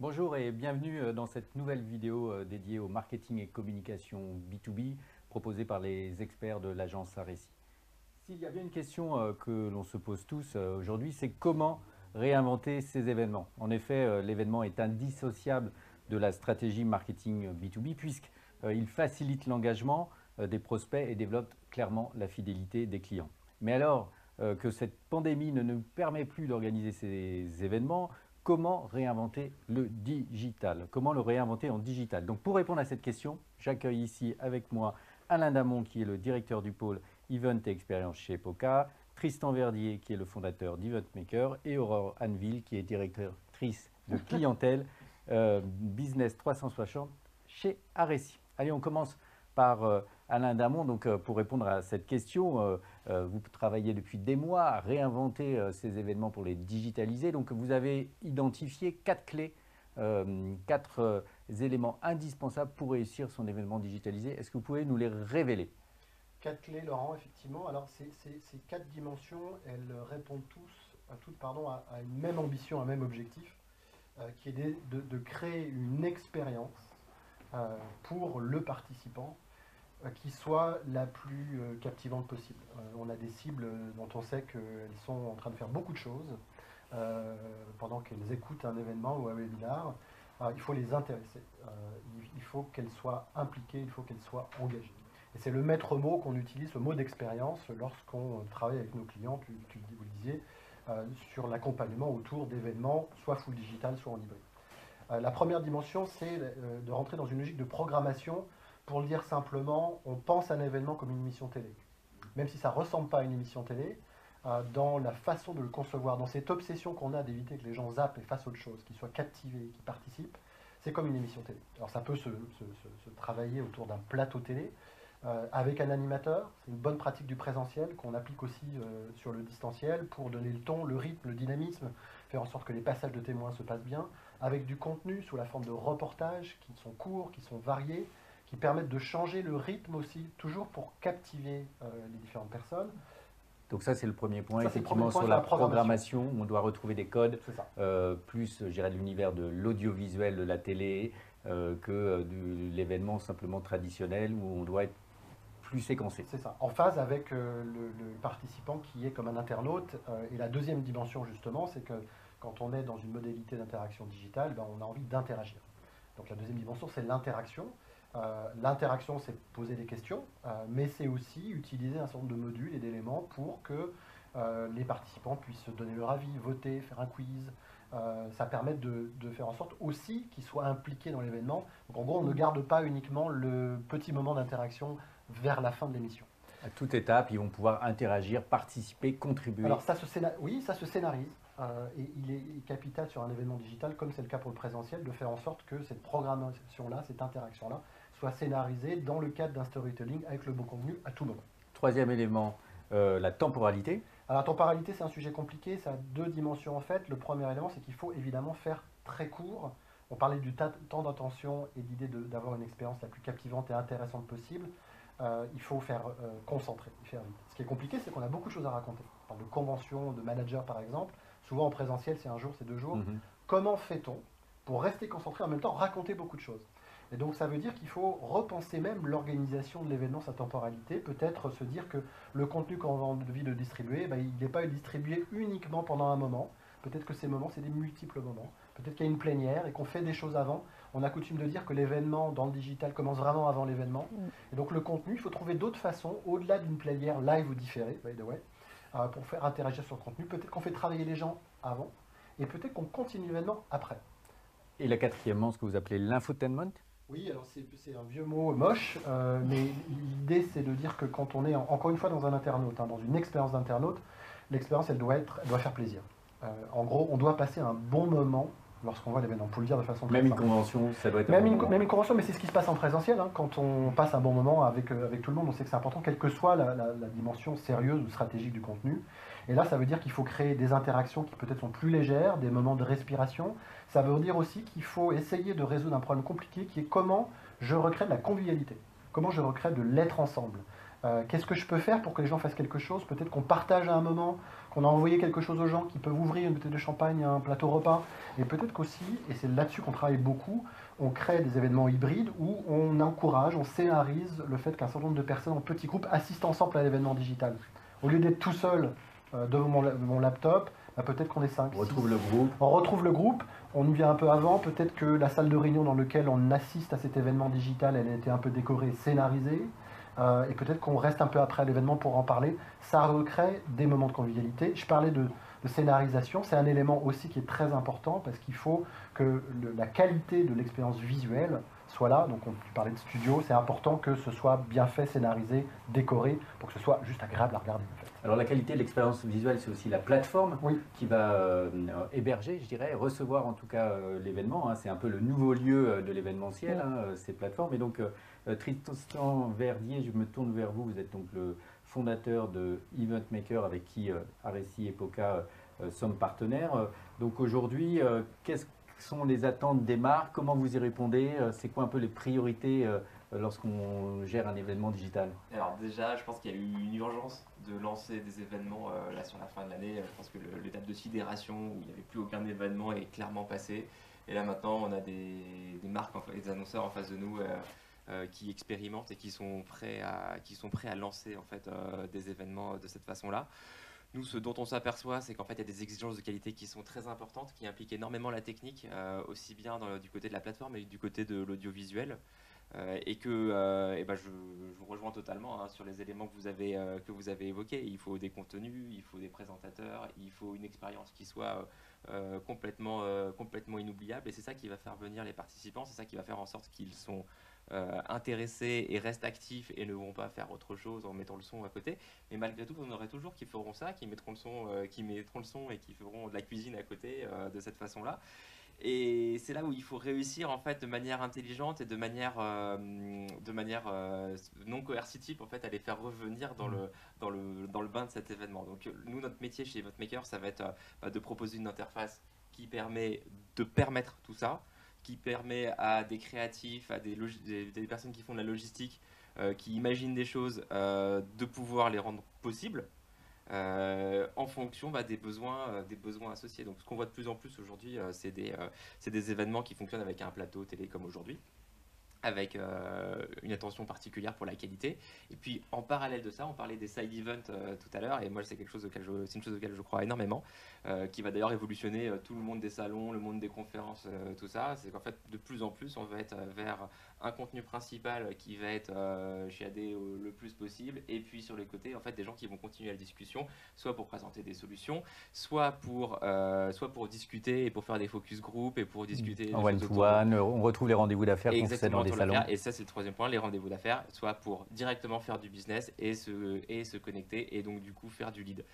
Bonjour et bienvenue euh, dans cette nouvelle vidéo euh, dédiée au marketing et communication B2B proposée par les experts de l'agence Aréci. S'il y a bien une question euh, que l'on se pose tous aujourd'hui, c'est comment réinventer ces événements. En effet, l'événement est indissociable de la stratégie marketing B2B puisqu'il facilite l'engagement des prospects et développe clairement la fidélité des clients. Mais alors que cette pandémie ne nous permet plus d'organiser ces événements, comment réinventer le digital? Comment le réinventer en digital? Donc pour répondre à cette question, j'accueille ici avec moi Alain Damon qui est le directeur du pôle Event et Expérience chez POCA, Tristan Verdier qui est le fondateur d'Event Maker et Aurore Anville qui est directrice de clientèle euh, Business 360 chez Areci. Allez, on commence par euh, Alain Damon. Donc, euh, pour répondre à cette question, vous travaillez depuis des mois à réinventer ces événements pour les digitaliser. Donc, vous avez identifié quatre clés, quatre éléments indispensables pour réussir son événement digitalisé. Est-ce que vous pouvez nous les révéler? Quatre clés, Laurent, effectivement. Alors, ces, quatre dimensions, elles répondent tous, à toutes à, une même ambition, un même objectif, qui est de, créer une expérience pour le participant euh, qui soit la plus euh, captivante possible. Euh, on a des cibles dont on sait qu'elles sont en train de faire beaucoup de choses pendant qu'elles écoutent un événement ou un webinar. il faut les intéresser, il faut qu'elles soient impliquées, il faut qu'elles soient engagées. Et c'est le maître mot qu'on utilise, le mot d'expérience, lorsqu'on travaille avec nos clients, tu, vous le disiez, sur l'accompagnement autour d'événements, soit full digital, soit en hybride. la première dimension, c'est de rentrer dans une logique de programmation pour le dire simplement, on pense à un événement comme une émission télé. Même si ça ne ressemble pas à une émission télé, euh, dans la façon de le concevoir, dans cette obsession qu'on a d'éviter que les gens zappent et fassent autre chose, qu'ils soient captivés, qu'ils participent, c'est comme une émission télé. Alors ça peut se, travailler autour d'un plateau télé, euh, avec un animateur, c'est une bonne pratique du présentiel qu'on applique aussi euh, sur le distanciel pour donner le ton, le rythme, le dynamisme, faire en sorte que les passages de témoins se passent bien, avec du contenu sous la forme de reportages qui sont courts, qui sont variés, qui permettent de changer le rythme aussi, toujours pour captiver euh, les différentes personnes. Donc ça, c'est le premier point, effectivement, sur la programmation. On doit retrouver des codes, euh, plus, je dirais, de l'univers de l'audiovisuel, de la télé, euh, que de l'événement simplement traditionnel, où on doit être plus séquencé. C'est ça, en phase avec le, participant qui est comme un internaute. et la deuxième dimension, justement, c'est que quand on est dans une modalité d'interaction digitale, ben, on a envie d'interagir. Donc la deuxième dimension, c'est l'interaction. Euh, l'interaction, c'est poser des questions, euh, mais c'est aussi utiliser un certain nombre de modules et d'éléments pour que euh, les participants puissent donner leur avis, voter, faire un quiz. ça permet de, faire en sorte aussi qu'ils soient impliqués dans l'événement. Donc en gros, on ne garde pas uniquement le petit moment d'interaction vers la fin de l'émission. À toute étape, ils vont pouvoir interagir, participer, contribuer. Alors ça se oui, ça se scénarise. et il est capital sur un événement digital, comme c'est le cas pour le présentiel, de faire en sorte que cette programmation-là, cette interaction-là, soit scénarisé dans le cadre d'un storytelling avec le bon contenu à tout moment. Troisième élément, euh, la temporalité. Alors la temporalité, c'est un sujet compliqué, ça a deux dimensions en fait. Le premier élément, c'est qu'il faut évidemment faire très court. On parlait du temps d'attention et l'idée d'avoir une expérience la plus captivante et intéressante possible. Euh, il faut faire euh, concentrer, faire vite. Ce qui est compliqué, c'est qu'on a beaucoup de choses à raconter. On parle de convention, de manager par exemple. Souvent en présentiel, c'est un jour, c'est deux jours. Mhm. Comment fait-on pour rester concentré en même temps, raconter beaucoup de choses? Et donc ça veut dire qu'il faut repenser même l'organisation de l'événement, sa temporalité, peut-être se dire que le contenu qu'on a envie de distribuer, ben, il n'est pas distribué uniquement pendant un moment, peut-être que ces moments, c'est des multiples moments, peut-être qu'il y a une plénière et qu'on fait des choses avant. On a coutume de dire que l'événement dans le digital commence vraiment avant l'événement. Mm. Et donc le contenu, il faut trouver d'autres façons, au-delà d'une plénière live ou différée, by the way, euh, pour faire interagir sur le contenu. Peut-être qu'on fait travailler les gens avant, et peut-être qu'on continue l'événement après. Et la quatrièmement, ce que vous appelez l'infotainment oui, alors c'est un vieux mot moche, euh, mais l'idée c'est de dire que quand on est encore une fois dans un internaute, hein, dans une expérience d'internaute, l'expérience elle doit être, elle doit faire plaisir. Euh, en gros, on doit passer un bon moment lorsqu'on voit l'événement. Pour le dire de façon même une convention, ça doit être même, une, même une convention, mais c'est ce qui se passe en présentiel. Hein, quand on passe un bon moment avec euh, avec tout le monde, on sait que c'est important, quelle que soit la, dimension sérieuse ou stratégique du contenu. Et là, ça veut dire qu'il faut créer des interactions qui peut-être sont plus légères, des moments de respiration. Ça veut dire aussi qu'il faut essayer de résoudre un problème compliqué qui est comment je recrée de la convivialité, comment je recrée de l'être ensemble. Euh, qu'est-ce que je peux faire pour que les gens fassent quelque chose Peut-être qu'on partage à un moment, qu'on a envoyé quelque chose aux gens qui peuvent ouvrir une bouteille de champagne, un plateau repas. Et peut-être qu'aussi, et c'est là-dessus qu'on travaille beaucoup, on crée des événements hybrides où on encourage, on scénarise le fait qu'un certain nombre de personnes en petits groupes assistent ensemble à l'événement digital. Au lieu d'être tout seul devant mon, laptop, bah, peut-être qu'on est cinq. On retrouve le groupe. On retrouve le groupe, on y vient un peu avant, peut-être que la salle de réunion dans laquelle on assiste à cet événement digital, elle a été un peu décorée, scénarisée. Euh, et peut-être qu'on reste un peu après l'événement pour en parler. Ça recrée des moments de convivialité. Je parlais de, scénarisation, c'est un élément aussi qui est très important parce qu'il faut que la qualité de l'expérience visuelle soit là. Donc on parlait de studio, c'est important que ce soit bien fait, scénarisé, décoré, pour que ce soit juste agréable à regarder. Alors la qualité de l'expérience visuelle, c'est aussi la plateforme qui va euh, héberger, je dirais, recevoir en tout cas euh, l'événement. Hein. C'est un peu le nouveau lieu euh, de l'événementiel, hein, ces plateformes. Et donc Tristan Verdier, je me tourne vers vous. Vous êtes donc le fondateur de Event Maker avec qui Aressi et Poca sommes partenaires. Donc aujourd'hui, quelles sont les attentes des marques? Comment vous y répondez? C'est quoi un peu les priorités lorsqu'on gère un événement digital? Alors déjà, je pense qu'il y a eu une urgence de lancer des événements euh, là sur la fin de l'année. Je pense que l'étape de sidération où il n'y avait plus aucun événement est clairement passé. Et là maintenant, on a des, marques, des annonceurs en face de nous euh, euh, qui expérimentent et qui sont prêts à, qui sont prêts à lancer en fait des événements de cette façon-là. Nous, ce dont on s'aperçoit, c'est qu'en fait, il y a des exigences de qualité qui sont très importantes, qui impliquent énormément la technique, aussi bien du côté de la plateforme et du côté de l'audiovisuel. Euh, et que euh, ben je, vous rejoins totalement hein, sur les éléments que vous, avez, euh, que vous avez évoqués. Il faut des contenus, il faut des présentateurs, il faut une expérience qui soit complètement, complètement inoubliable. Et c'est ça qui va faire venir les participants, c'est ça qui va faire en sorte qu'ils sont intéressés et restent actifs et ne vont pas faire autre chose en mettant le son à côté. Mais malgré tout, vous en aurez toujours qui feront ça, qui mettront le son, qui mettront le son et qui feront de la cuisine à côté de cette façon-là. Et c'est là où il faut réussir en fait de manière intelligente et de manière, euh, de manière euh, non coercitive en fait à les faire revenir dans, mm. le, dans, le, dans le bain de cet événement. Donc nous notre métier chez VoteMaker ça va être euh, bah, de proposer une interface qui permet de permettre tout ça, qui permet à des créatifs, à des, personnes qui font de la logistique, qui imaginent des choses, de pouvoir les rendre possibles euh, en fonction bah, des, besoins, euh, associés. Donc ce qu'on voit de plus en plus aujourd'hui, euh, c'est des, événements qui fonctionnent avec un plateau télé comme aujourd'hui avec euh, une attention particulière pour la qualité. Et puis en parallèle de ça, on parlait des side events euh, tout à l'heure, et moi c'est une chose auquel je crois énormément, euh, qui va d'ailleurs révolutionner tout le monde des salons, le monde des conférences, tout ça. C'est qu'en fait de plus en plus on va être vers un contenu principal qui va être chiadé le plus possible, et puis sur les côtés en fait des gens qui vont continuer la discussion, soit pour présenter des solutions, soit pour soit pour discuter et pour faire des focus group et pour discuter. En one to one, on retrouve les rendez-vous d'affaires qu'on fait dans et ça, c'est le troisième point, les rendez-vous d'affaires, soit pour directement faire du business et se, et se connecter et donc du coup faire du lead.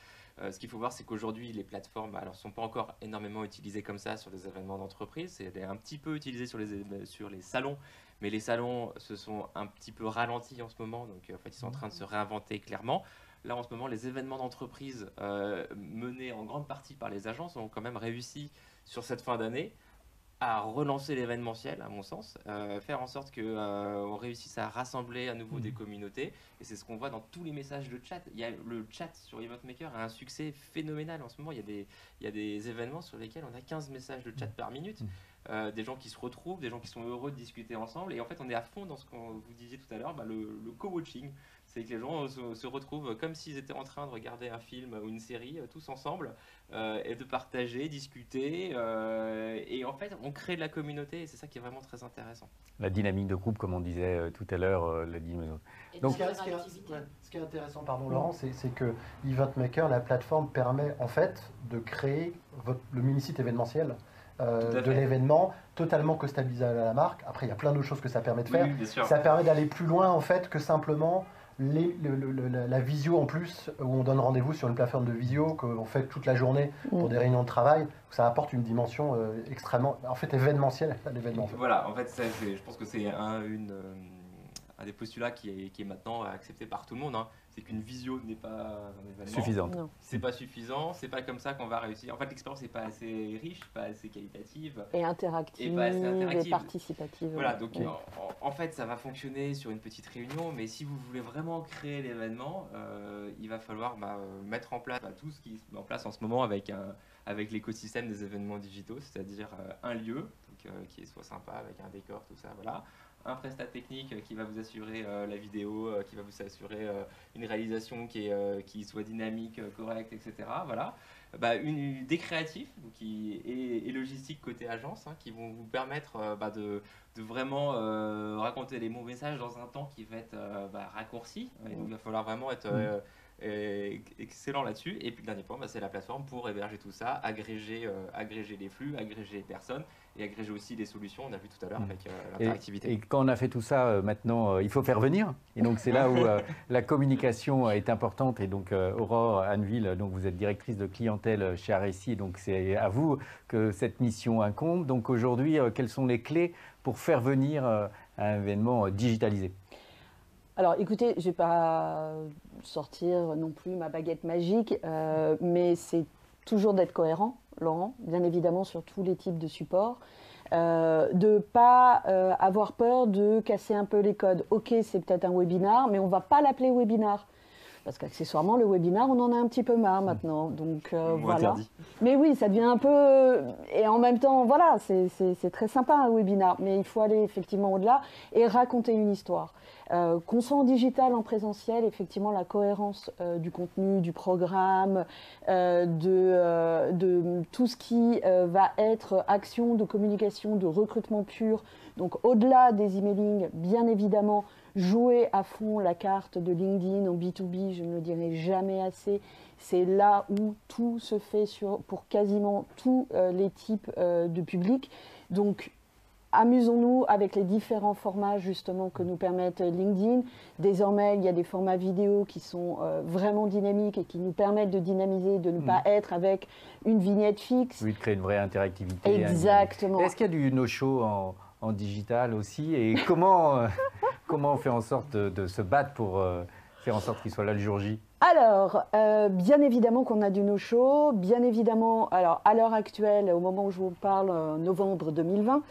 Euh, ce qu'il faut voir, c'est qu'aujourd'hui, les plateformes alors sont pas encore énormément utilisées comme ça sur les événements d'entreprise. C'est un petit peu utilisé sur les, salons, mais les salons se sont un petit peu ralentis en ce moment. Donc, en fait, ils sont en train de se réinventer clairement. Là, en ce moment, les événements d'entreprise euh, menés en grande partie par les agences ont quand même réussi sur cette fin d'année à relancer l'événementiel, à mon sens, euh, faire en sorte qu'on euh, réussisse à rassembler à nouveau des mmh. communautés. Et c'est ce qu'on voit dans tous les messages de chat. Il y a le chat sur EventMaker a un succès phénoménal en ce moment. Il y, a des, il y a des événements sur lesquels on a 15 messages de chat mmh. par minute. Mmh. Euh, des gens qui se retrouvent, des gens qui sont heureux de discuter ensemble. Et en fait, on est à fond dans ce qu'on vous disiez tout à l'heure, bah, le, le co-watching c'est que les gens se, retrouvent comme s'ils étaient en train de regarder un film ou une série euh, tous ensemble euh, et de partager, discuter. Euh, et en fait, on crée de la communauté et c'est ça qui est vraiment très intéressant. La dynamique de groupe, comme on disait tout à l'heure, la dynamique. Donc, ce, qui est, ce, qui est, intéressant, pardon Laurent, c'est que EventMaker, la plateforme, permet en fait de créer votre, le mini-site événementiel. de l'événement, totalement customisé à la marque. Après, il y a plein d'autres choses que ça permet de faire. ça permet d'aller plus loin en fait que simplement la visio en plus, où on donne rendez-vous sur une plateforme de visio qu'on fait toute la journée pour mm. des réunions de travail, ça apporte une dimension euh, extrêmement, en fait, événementielle à l'événement. Voilà, en fait, je pense que c'est un, une, euh, un des postulats qui est, qui est maintenant accepté par tout le monde. hein. C'est qu'une visio n'est pas. Suffisante. C'est pas suffisant, c'est pas comme ça qu'on va réussir. En fait, l'expérience n'est pas assez riche, pas assez qualitative. Et interactive, Et pas assez interactive. et participative. Voilà, donc Ouais. en, fait, ça va fonctionner sur une petite réunion, mais si vous voulez vraiment créer l'événement, euh, il va falloir bah, mettre en place bah, tout ce qui se met en place en ce moment avec, un, avec l'écosystème des événements digitaux, c'est-à-dire euh, un lieu donc, euh, qui soit sympa avec un décor, tout ça, voilà. Un prestat technique euh, qui va vous assurer euh, la vidéo, euh, qui va vous assurer une réalisation qui, est, qui soit dynamique, correcte, etc. Voilà. Bah, une, des créatifs donc, qui, et, et logistique côté agence hein, qui vont vous permettre bah, de, de vraiment raconter les bons messages dans un temps qui va être bah, raccourci. Et donc il va falloir vraiment être euh, excellent là-dessus. Et puis le dernier point, bah, c'est la plateforme pour héberger tout ça, agréger, euh, agréger les flux, agréger les personnes et agréger aussi les solutions. On a vu tout à l'heure Mm. avec euh, Et, l'interactivité. et quand on a fait tout ça, euh, maintenant, euh, il faut faire venir. Et donc, c'est là où euh, la communication est importante. Et donc, euh, Aurore Anneville, donc vous êtes directrice de clientèle chez RSI. Et donc, c'est à vous que cette mission incombe. Donc, aujourd'hui, euh, quelles sont les clés pour faire venir euh, un événement euh, digitalisé? Alors écoutez, je ne vais pas sortir non plus ma baguette magique, euh, mais c'est toujours d'être cohérent, Laurent, bien évidemment sur tous les types de supports. Euh, de pas euh, avoir peur de casser un peu les codes. Ok, c'est peut-être un webinar, mais on va pas l'appeler webinar. Parce qu'accessoirement, le webinar, on en a un petit peu marre maintenant. Donc euh, voilà. interdit. Mais oui, ça devient un peu. Et en même temps, voilà, c'est- très sympa un webinar, mais il faut aller effectivement au-delà et raconter une histoire. Euh, Qu'on soit en digital, en présentiel, effectivement, la cohérence euh, du contenu, du programme, euh, de, euh, de tout ce qui euh, va être action de communication, de recrutement pur. Donc, au-delà des emailing, bien évidemment, jouer à fond la carte de LinkedIn en B2B, je ne le dirai jamais assez. C'est là où tout se fait sur, pour quasiment tous euh, les types euh, de publics. Donc, amusons-nous avec les différents formats justement que nous permettent LinkedIn. Désormais, il y a des formats vidéo qui sont euh, vraiment dynamiques et qui nous permettent de dynamiser, de ne pas être avec une vignette fixe. Oui, de créer une vraie interactivité. Exactement. Est-ce qu'il y a du no-show en, en digital aussi? Et comment, comment on fait en sorte de, se battre pour euh, faire en sorte qu'il soit là le jour J? Alors, euh, bien évidemment qu'on a du no-show, bien évidemment, alors à l'heure actuelle, au moment où je vous parle, euh, novembre 2020,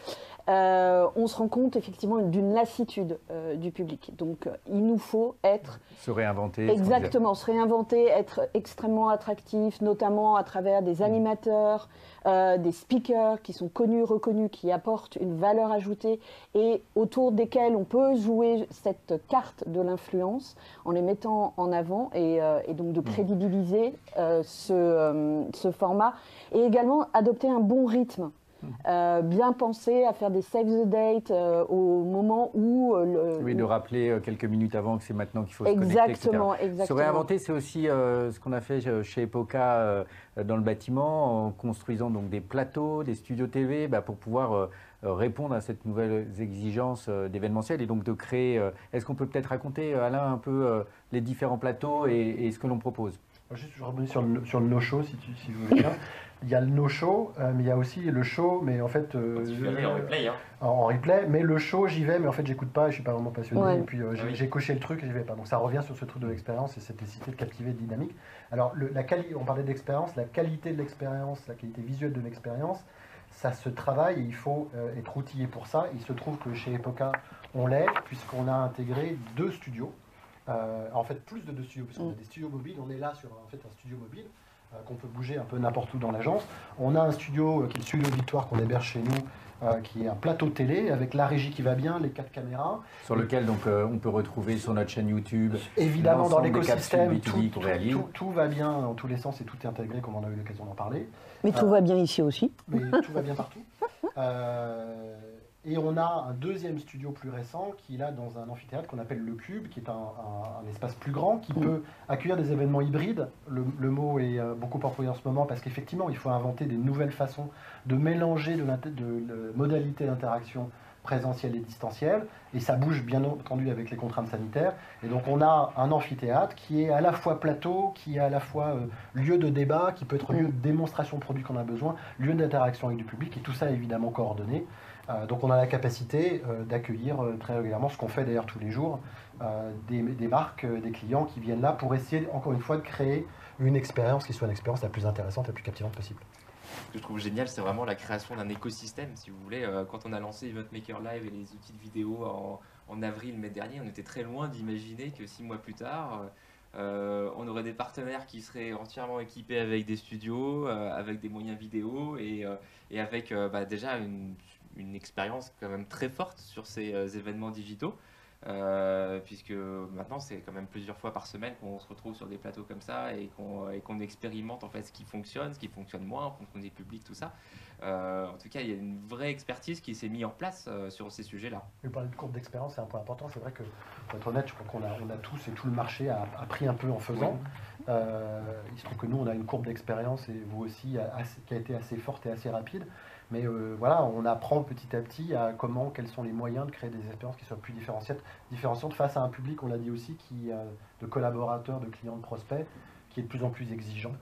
euh, on se rend compte effectivement d'une lassitude euh, du public. Donc, euh, il nous faut être Se réinventer. Exactement, se réinventer, être extrêmement attractif, notamment à travers des animateurs, euh, des speakers qui sont connus, reconnus, qui apportent une valeur ajoutée et autour desquels on peut jouer cette carte de l'influence en les mettant en avant et, et donc de crédibiliser ce, euh, ce format et également adopter un bon rythme. Euh, bien penser à faire des save the date euh, au moment où euh, le, Oui, de rappeler euh, quelques minutes avant que c'est maintenant qu'il faut se connecter, etc. exactement, Se exactement. réinventer, c'est aussi euh, ce qu'on a fait chez Epoca euh, dans le bâtiment, en construisant donc des plateaux, des studios TV, bah, pour pouvoir répondre à cette nouvelle exigence d'événementiel et donc de créer. Est-ce qu'on peut peut-être raconter, Alain, un peu les différents plateaux et, et ce que l'on propose? Juste, je rebondis sur le, sur le no-show, si, tu- si vous voulez bien. Il y a le no-show, euh, mais il y a aussi le show, mais en fait. euh, tu aller en replay, hein. en, en replay, mais le show, j'y vais, mais en fait, j'écoute pas, je suis pas vraiment passionné, Ouais. et puis euh, j'ai Ah oui. j'ai coché le truc et j'y vais pas. Donc ça revient sur ce truc de l'expérience et cette nécessité de captiver, de dynamique. Alors, le- la quali- on parlait d'expérience, la qualité de l'expérience, la qualité visuelle de l'expérience, ça se travaille et il faut euh, être outillé pour ça. Il se trouve que chez Epoca, on l'est, puisqu'on a intégré deux studios. Euh, en fait, plus de deux studios, parce qu'on a Mm. des studios mobiles. On est là sur en fait, un studio mobile euh, qu'on peut bouger un peu n'importe où dans l'agence. On a un studio euh, qui est le studio Victoire qu'on héberge chez nous, euh, qui est un plateau télé avec la régie qui va bien, les quatre caméras. Sur lequel donc, euh, on peut retrouver sur notre chaîne YouTube. Évidemment, dans l'écosystème, tout, B2B qu'on tout- tout- tout va bien dans tous les sens et tout est intégré, comme on a eu l'occasion d'en parler. Mais tout va bien ici aussi. mais tout va bien partout. Et on a un deuxième studio plus récent qui est là dans un amphithéâtre qu'on appelle le Cube, qui est un, espace plus grand, qui peut accueillir des événements hybrides. Le, mot est euh, beaucoup employé en ce moment parce qu'effectivement, il faut inventer des nouvelles façons de mélanger de modalités d'interaction présentielle et distancielle, et ça bouge bien entendu avec les contraintes sanitaires. Et donc on a un amphithéâtre qui est à la fois plateau, qui est à la fois euh, lieu de débat, qui peut être lieu de démonstration de produits qu'on a besoin, lieu d'interaction avec du public, et tout ça évidemment coordonné. Donc on a la capacité d'accueillir très régulièrement, ce qu'on fait d'ailleurs tous les jours, des, marques, des clients qui viennent là pour essayer encore une fois de créer une expérience qui soit une expérience la plus intéressante, la plus captivante possible. Ce que je trouve génial, c'est vraiment la création d'un écosystème, si vous voulez. quand on a lancé Event Maker Live et les outils de vidéo en, avril, mai dernier, on était très loin d'imaginer que six mois plus tard, euh, on aurait des partenaires qui seraient entièrement équipés avec des studios, euh, avec des moyens vidéo et, euh, avec bah, déjà une, expérience quand même très forte sur ces événements digitaux. puisque maintenant c'est quand même plusieurs fois par semaine qu'on se retrouve sur des plateaux comme ça et qu'on expérimente en fait ce qui fonctionne, ce qui fonctionne moins, en fonction des publics, tout ça. Euh, en tout cas, il y a une vraie expertise qui s'est mise en place euh, sur ces sujets-là. Vous parler de courbe d'expérience, c'est un point important. C'est vrai que, pour être honnête, je crois qu'on a, on a tous et tout le marché a, pris un peu en faisant. Euh, il se trouve que nous, on a une courbe d'expérience et vous aussi, qui a été assez forte et assez rapide. Mais voilà, on apprend petit à petit à comment, quels sont les moyens de créer des expériences qui soient plus différenciantes, différenciantes face à un public, on l'a dit aussi, qui, de collaborateurs, de clients, de prospects, qui est de plus en plus exigeant.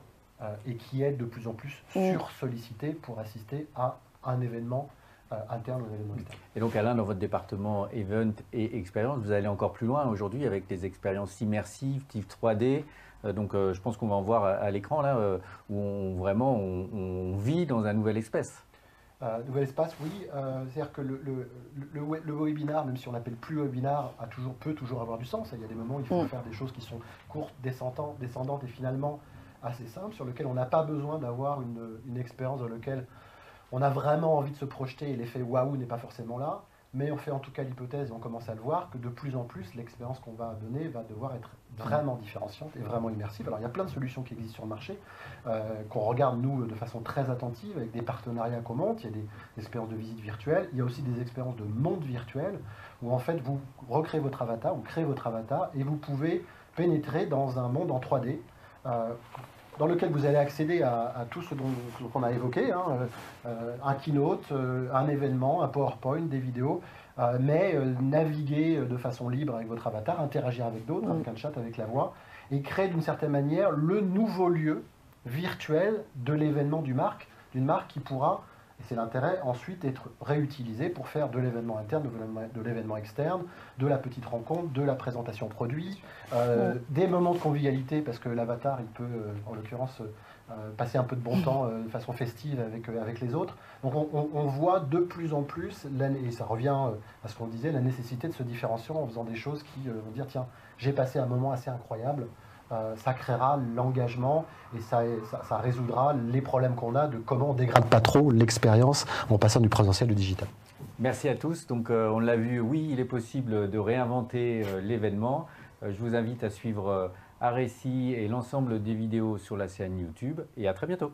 Euh, et qui est de plus en plus sur-sollicité pour assister à un événement euh, interne ou un événement externe. Et donc Alain, dans votre département Event et Expérience, vous allez encore plus loin aujourd'hui avec des expériences immersives, type 3D. Euh, donc je pense qu'on va en voir à, l'écran là, où on, vraiment on, vit dans un nouvel espace. nouvel espace, oui. C'est-à-dire que le, le, le, webinar, même si on l'appelle plus webinar, a toujours, peut toujours avoir du sens. Il y a des moments où il faut mm. faire des choses qui sont courtes, descendantes, descendantes et finalement assez simple sur lequel on n'a pas besoin d'avoir une, expérience dans laquelle on a vraiment envie de se projeter et l'effet waouh n'est pas forcément là. Mais on fait en tout cas l'hypothèse, et on commence à le voir, que de plus en plus, l'expérience qu'on va donner va devoir être vraiment différenciante et vraiment immersive. Alors il y a plein de solutions qui existent sur le marché, euh, qu'on regarde nous de façon très attentive, avec des partenariats qu'on monte. Il y a des, expériences de visite virtuelle, il y a aussi des expériences de monde virtuel, où en fait vous recréez votre avatar, vous créez votre avatar, et vous pouvez pénétrer dans un monde en 3D. Euh, dans lequel vous allez accéder à, tout ce dont qu'on a évoqué, hein, euh, un keynote, euh, un événement, un PowerPoint, des vidéos, euh, mais naviguer de façon libre avec votre avatar, interagir avec d'autres, avec un chat, avec la voix, et créer d'une certaine manière le nouveau lieu virtuel de l'événement du marque, d'une marque qui pourra c'est l'intérêt ensuite d'être réutilisé pour faire de l'événement interne, de l'événement externe, de la petite rencontre, de la présentation produit, euh, des moments de convivialité, parce que l'avatar, il peut, euh, en l'occurrence, euh, passer un peu de bon temps de façon festive avec, avec les autres. Donc on, voit de plus en plus, et ça revient à ce qu'on disait, la nécessité de se différencier en faisant des choses qui vont dire, tiens, j'ai passé un moment assez incroyable, ça créera l'engagement et ça, résoudra les problèmes qu'on a de comment on dégrade pas trop l'expérience en passant du présentiel au digital. Merci à tous. Donc euh, on l'a vu, oui, il est possible de réinventer euh, l'événement. je vous invite à suivre Aréci et l'ensemble des vidéos sur la chaîne YouTube et à très bientôt.